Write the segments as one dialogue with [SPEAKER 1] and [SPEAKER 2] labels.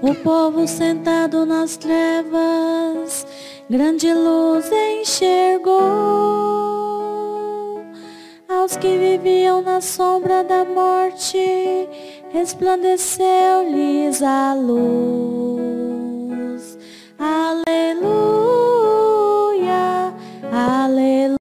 [SPEAKER 1] O povo sentado nas trevas, grande luz enxergou. Aos que viviam na sombra da morte, resplandeceu-lhes a luz. Aleluia, aleluia.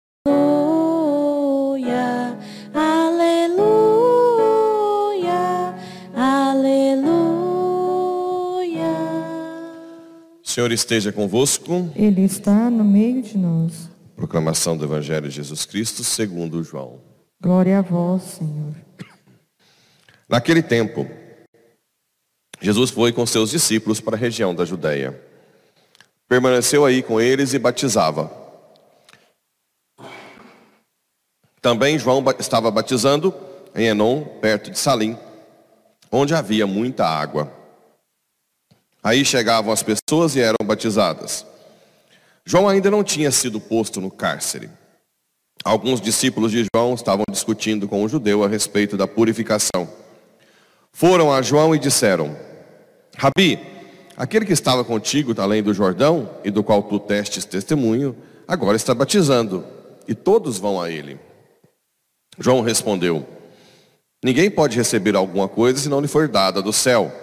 [SPEAKER 2] Senhor esteja convosco.
[SPEAKER 3] Ele está no meio de nós.
[SPEAKER 2] Proclamação do Evangelho de Jesus Cristo segundo João.
[SPEAKER 3] Glória a vós, Senhor.
[SPEAKER 2] Naquele tempo, Jesus foi com seus discípulos para a região da Judéia. Permaneceu aí com eles e batizava. Também João estava batizando em Enon, perto de Salim, onde havia muita água. Aí chegavam as pessoas e eram batizadas. João ainda não tinha sido posto no cárcere. Alguns discípulos de João estavam discutindo com o judeu a respeito da purificação. Foram a João e disseram: Rabi, aquele que estava contigo além do Jordão e do qual tu testes testemunho, agora está batizando, e todos vão a ele. João respondeu: Ninguém pode receber alguma coisa se não lhe for dada do céu.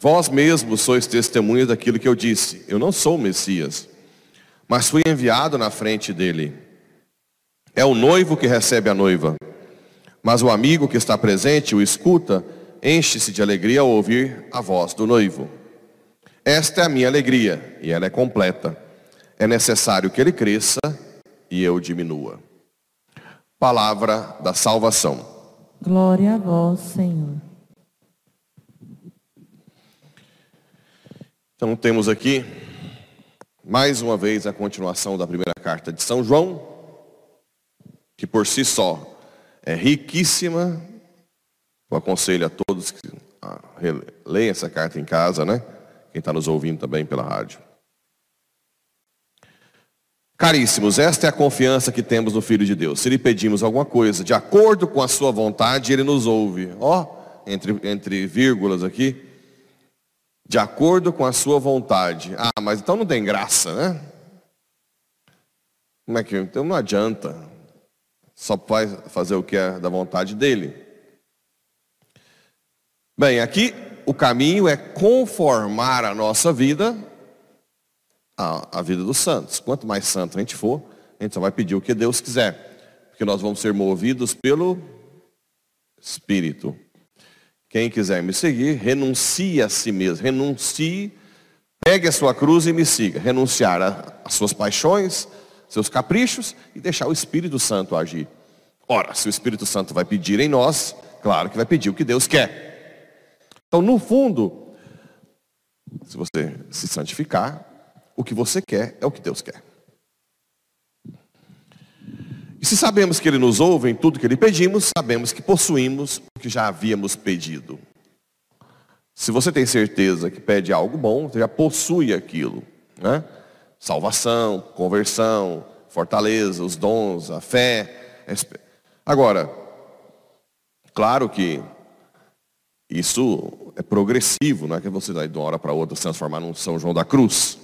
[SPEAKER 2] Vós mesmos sois testemunhas daquilo que eu disse. Eu não sou o Messias, mas fui enviado na frente dele. É o noivo que recebe a noiva, mas o amigo que está presente o escuta, enche-se de alegria ao ouvir a voz do noivo. Esta é a minha alegria, e ela é completa. É necessário que ele cresça e eu diminua. Palavra da salvação.
[SPEAKER 3] Glória a vós, Senhor.
[SPEAKER 2] Então temos aqui mais uma vez a continuação da primeira carta de São João, que por si só é riquíssima. Eu aconselho a todos que ah, leiam essa carta em casa, né? Quem está nos ouvindo também pela rádio. Caríssimos, esta é a confiança que temos no Filho de Deus. Se lhe pedimos alguma coisa de acordo com a sua vontade, ele nos ouve. Ó, oh, entre, entre vírgulas aqui de acordo com a sua vontade. Ah, mas então não tem graça, né? Como é que então não adianta? Só vai fazer o que é da vontade dele. Bem, aqui o caminho é conformar a nossa vida à, à vida dos santos. Quanto mais santo a gente for, a gente só vai pedir o que Deus quiser, porque nós vamos ser movidos pelo Espírito. Quem quiser me seguir, renuncie a si mesmo, renuncie, pegue a sua cruz e me siga. Renunciar às suas paixões, seus caprichos e deixar o Espírito Santo agir. Ora, se o Espírito Santo vai pedir em nós, claro que vai pedir o que Deus quer. Então, no fundo, se você se santificar, o que você quer é o que Deus quer. E se sabemos que Ele nos ouve em tudo que lhe pedimos, sabemos que possuímos o que já havíamos pedido. Se você tem certeza que pede algo bom, você já possui aquilo. Né? Salvação, conversão, fortaleza, os dons, a fé. Agora, claro que isso é progressivo, não é que você vai de uma hora para outra se transformar num São João da Cruz.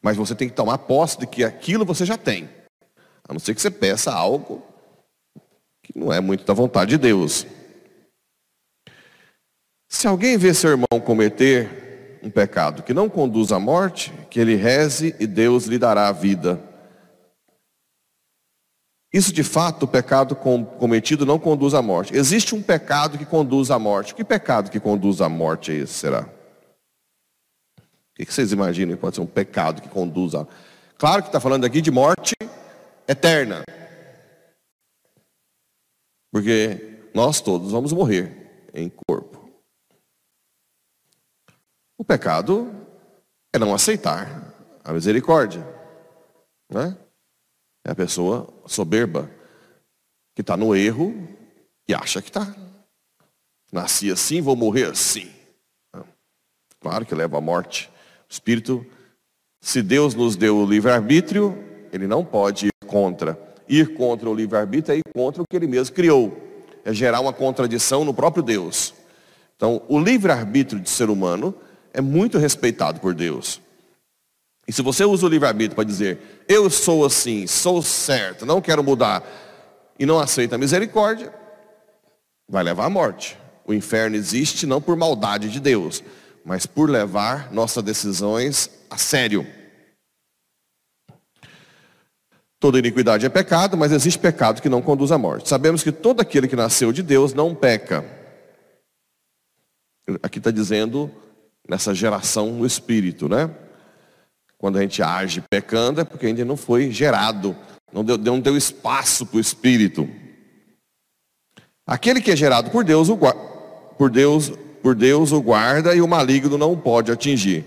[SPEAKER 2] Mas você tem que tomar posse de que aquilo você já tem. A não ser que você peça algo que não é muito da vontade de Deus. Se alguém vê seu irmão cometer um pecado que não conduz à morte, que ele reze e Deus lhe dará a vida. Isso de fato, o pecado cometido não conduz à morte. Existe um pecado que conduz à morte. Que pecado que conduz à morte é esse, será? O que vocês imaginam que pode ser um pecado que conduz a. Claro que está falando aqui de morte eterna. Porque nós todos vamos morrer em corpo. O pecado é não aceitar a misericórdia. Né? É a pessoa soberba que está no erro e acha que está. Nasci assim, vou morrer assim. Claro que leva à morte. O espírito, se Deus nos deu o livre-arbítrio, ele não pode ir contra. Ir contra o livre-arbítrio é ir contra o que ele mesmo criou. É gerar uma contradição no próprio Deus. Então, o livre-arbítrio de ser humano é muito respeitado por Deus. E se você usa o livre-arbítrio para dizer, eu sou assim, sou certo, não quero mudar, e não aceita a misericórdia, vai levar à morte. O inferno existe não por maldade de Deus, mas por levar nossas decisões a sério. Toda iniquidade é pecado, mas existe pecado que não conduz à morte. Sabemos que todo aquele que nasceu de Deus não peca. Aqui está dizendo nessa geração no espírito, né? Quando a gente age pecando é porque ainda não foi gerado, não deu, não deu espaço para o espírito. Aquele que é gerado por Deus, o, por Deus, por Deus o guarda e o maligno não o pode atingir.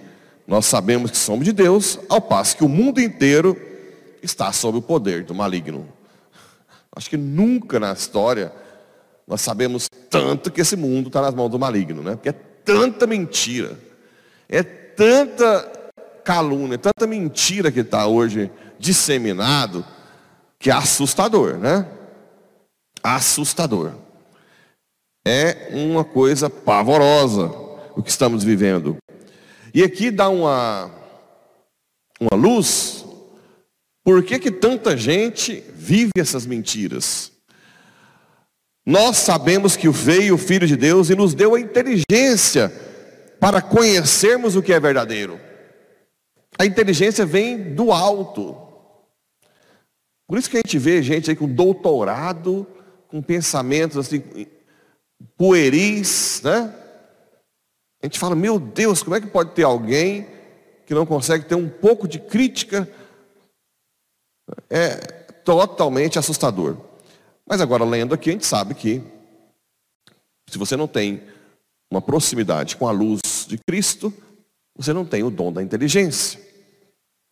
[SPEAKER 2] Nós sabemos que somos de Deus, ao passo que o mundo inteiro está sob o poder do maligno. Acho que nunca na história nós sabemos tanto que esse mundo está nas mãos do maligno, né? Porque é tanta mentira, é tanta calúnia, tanta mentira que está hoje disseminado, que é assustador, né? Assustador. É uma coisa pavorosa o que estamos vivendo. E aqui dá uma, uma luz, por que, que tanta gente vive essas mentiras? Nós sabemos que veio o Filho de Deus e nos deu a inteligência para conhecermos o que é verdadeiro. A inteligência vem do alto. Por isso que a gente vê gente aí com doutorado, com pensamentos assim pueris, né? A gente fala, meu Deus, como é que pode ter alguém que não consegue ter um pouco de crítica? É totalmente assustador. Mas agora, lendo aqui, a gente sabe que se você não tem uma proximidade com a luz de Cristo, você não tem o dom da inteligência.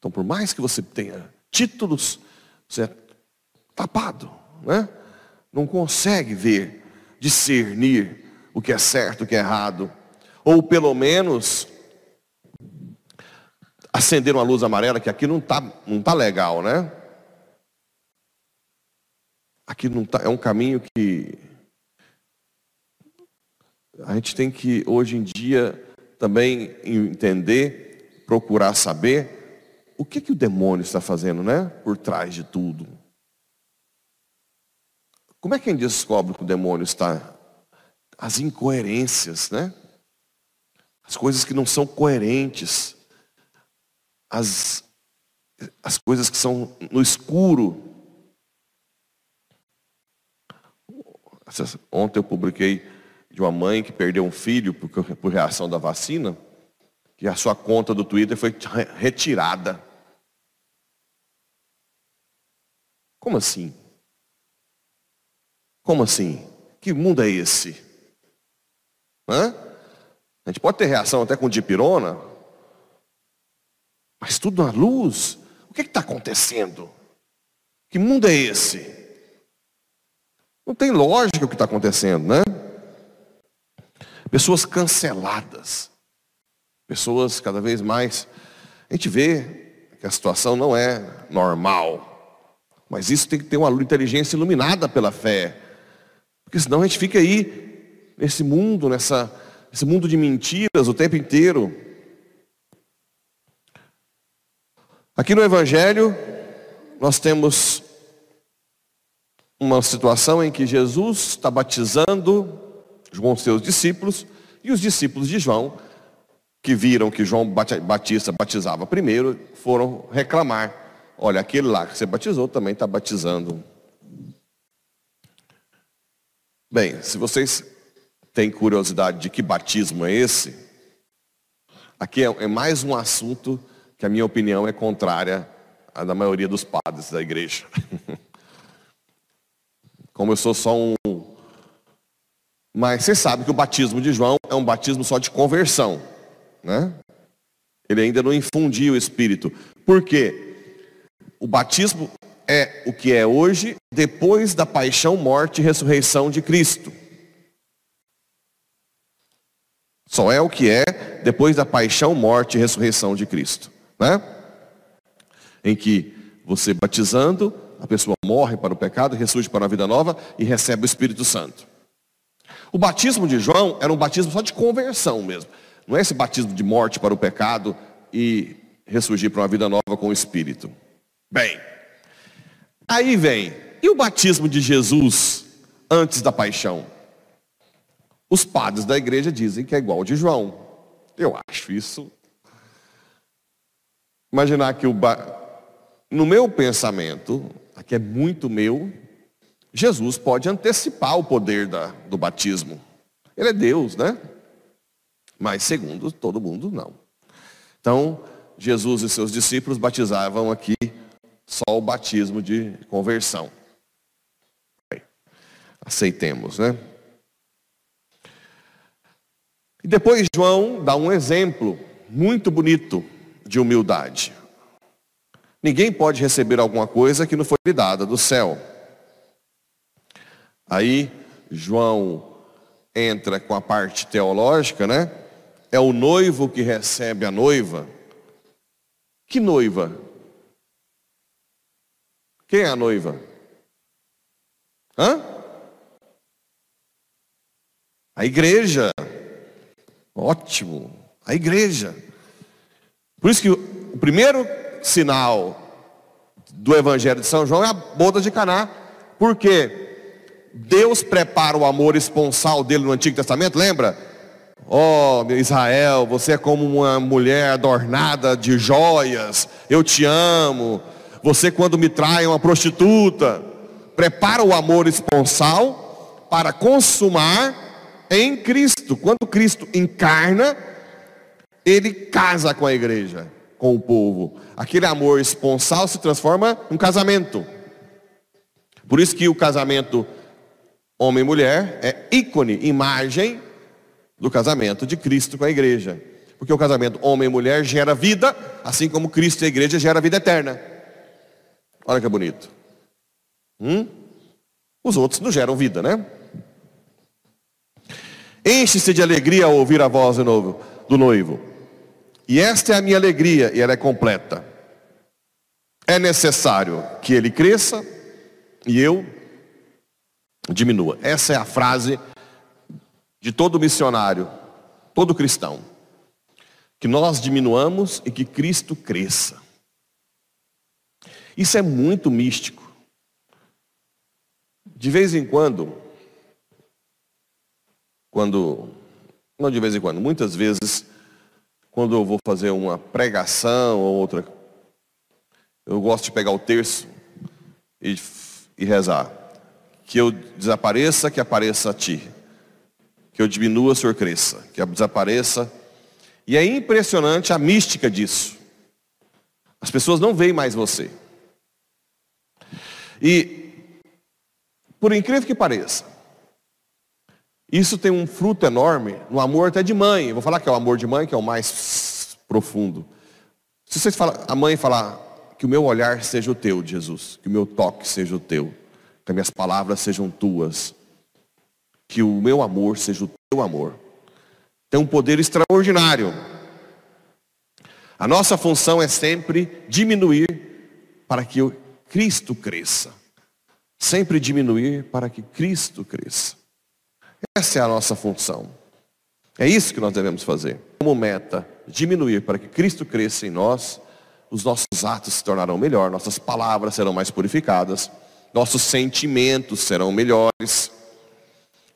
[SPEAKER 2] Então, por mais que você tenha títulos, você é tapado, né? não consegue ver discernir o que é certo, o que é errado, ou pelo menos acender uma luz amarela, que aqui não está não tá legal, né? Aqui não tá, é um caminho que a gente tem que, hoje em dia, também entender, procurar saber o que, que o demônio está fazendo, né? Por trás de tudo. Como é que a gente descobre que o demônio está? As incoerências, né? As coisas que não são coerentes. As, as coisas que são no escuro. Ontem eu publiquei de uma mãe que perdeu um filho por, por reação da vacina, que a sua conta do Twitter foi retirada. Como assim? Como assim? Que mundo é esse? Hã? A gente pode ter reação até com dipirona, mas tudo na luz. O que é está acontecendo? Que mundo é esse? Não tem lógica o que está acontecendo, né? Pessoas canceladas. Pessoas cada vez mais. A gente vê que a situação não é normal. Mas isso tem que ter uma inteligência iluminada pela fé. Porque senão a gente fica aí nesse mundo, nessa, nesse mundo de mentiras o tempo inteiro. Aqui no Evangelho, nós temos uma situação em que Jesus está batizando com seus discípulos, e os discípulos de João, que viram que João Batista batizava primeiro, foram reclamar: olha, aquele lá que você batizou também está batizando Bem, se vocês têm curiosidade de que batismo é esse, aqui é, é mais um assunto que a minha opinião é contrária à da maioria dos padres da igreja. Como eu sou só um. Mas você sabe que o batismo de João é um batismo só de conversão, né? Ele ainda não infundiu o Espírito. Por quê? O batismo é o que é hoje, depois da paixão, morte e ressurreição de Cristo. Só é o que é depois da paixão, morte e ressurreição de Cristo, né? Em que você batizando, a pessoa morre para o pecado, ressurge para uma vida nova e recebe o Espírito Santo. O batismo de João era um batismo só de conversão mesmo. Não é esse batismo de morte para o pecado e ressurgir para uma vida nova com o Espírito. Bem, aí vem, e o batismo de Jesus antes da paixão? Os padres da igreja dizem que é igual ao de João. Eu acho isso. Imaginar que o ba... no meu pensamento, aqui é muito meu, Jesus pode antecipar o poder da, do batismo. Ele é Deus, né? Mas segundo todo mundo, não. Então, Jesus e seus discípulos batizavam aqui só o batismo de conversão. Aceitemos, né? E depois João dá um exemplo muito bonito de humildade. Ninguém pode receber alguma coisa que não foi lhe dada do céu. Aí João entra com a parte teológica, né? É o noivo que recebe a noiva. Que noiva? Quem é a noiva? Hã? A igreja. Ótimo. A igreja. Por isso que o primeiro sinal do Evangelho de São João é a boda de Caná. Por quê? Deus prepara o amor esponsal dele no Antigo Testamento, lembra? Ó oh, Israel, você é como uma mulher adornada de joias, eu te amo. Você, quando me trai, é uma prostituta. Prepara o amor esponsal para consumar em Cristo. Quando Cristo encarna, ele casa com a igreja, com o povo. Aquele amor esponsal se transforma em casamento. Por isso que o casamento homem mulher é ícone, imagem do casamento de Cristo com a igreja. Porque o casamento homem e mulher gera vida, assim como Cristo e a igreja gera vida eterna. Olha que bonito. Hum? Os outros não geram vida, né? Enche-se de alegria ao ouvir a voz do, novo, do noivo. E esta é a minha alegria, e ela é completa. É necessário que ele cresça e eu diminua. Essa é a frase de todo missionário, todo cristão. Que nós diminuamos e que Cristo cresça. Isso é muito místico. De vez em quando, quando, não de vez em quando, muitas vezes, quando eu vou fazer uma pregação ou outra, eu gosto de pegar o terço e, e rezar. Que eu desapareça, que apareça a ti. Que eu diminua, o Senhor cresça. Que eu desapareça. E é impressionante a mística disso. As pessoas não veem mais você. E, por incrível que pareça, isso tem um fruto enorme no amor até de mãe. Eu vou falar que é o amor de mãe, que é o mais profundo. Se vocês falam, a mãe falar que o meu olhar seja o teu, Jesus, que o meu toque seja o teu, que as minhas palavras sejam tuas, que o meu amor seja o teu amor. Tem um poder extraordinário. A nossa função é sempre diminuir para que Cristo cresça. Sempre diminuir para que Cristo cresça. Essa é a nossa função. É isso que nós devemos fazer. Como meta, diminuir para que Cristo cresça em nós, os nossos atos se tornarão melhor, nossas palavras serão mais purificadas, nossos sentimentos serão melhores.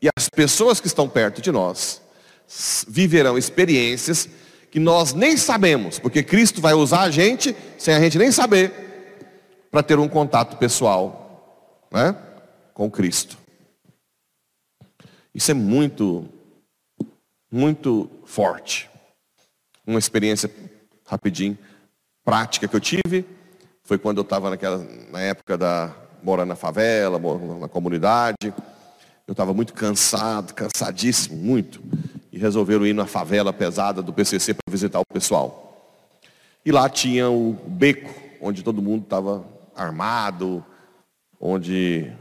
[SPEAKER 2] E as pessoas que estão perto de nós viverão experiências que nós nem sabemos, porque Cristo vai usar a gente sem a gente nem saber para ter um contato pessoal, né, com Cristo. Isso é muito, muito forte. Uma experiência rapidinho, prática que eu tive, foi quando eu estava na época da morando na favela, na comunidade. Eu estava muito cansado, cansadíssimo, muito. E resolveram ir na favela pesada do PCC para visitar o pessoal. E lá tinha o beco, onde todo mundo estava armado, onde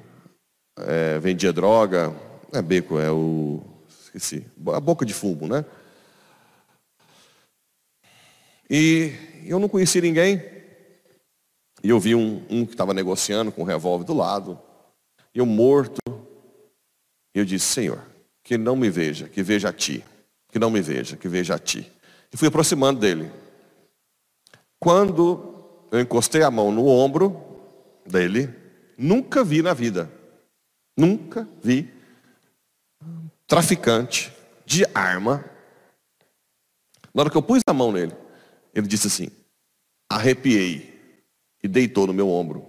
[SPEAKER 2] é, vendia droga, é beco, é o. Esqueci. A boca de fumo, né? E eu não conhecia ninguém. E eu vi um, um que estava negociando com um revólver do lado. E eu morto. Eu disse, Senhor, que não me veja, que veja a ti. Que não me veja, que veja a ti. E fui aproximando dele. Quando eu encostei a mão no ombro dele, nunca vi na vida. Nunca vi traficante de arma. Na hora que eu pus a mão nele, ele disse assim: arrepiei e deitou no meu ombro.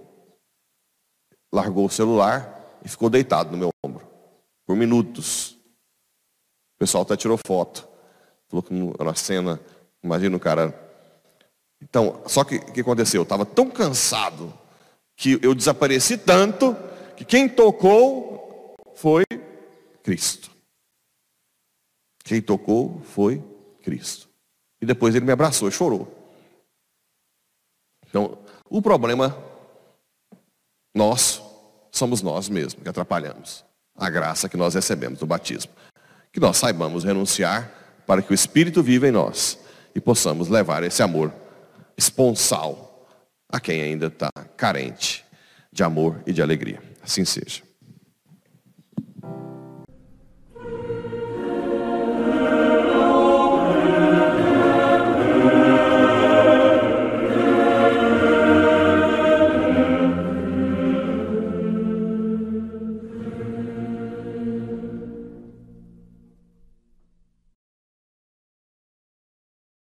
[SPEAKER 2] Largou o celular e ficou deitado no meu por minutos. O pessoal até tirou foto. Falou que na cena, imagina o cara. Então, só que o que aconteceu? Eu estava tão cansado que eu desapareci tanto que quem tocou foi Cristo. Quem tocou foi Cristo. E depois ele me abraçou e chorou. Então, o problema nosso somos nós mesmos que atrapalhamos a graça que nós recebemos no batismo. Que nós saibamos renunciar para que o Espírito viva em nós e possamos levar esse amor esponsal a quem ainda está carente de amor e de alegria. Assim seja.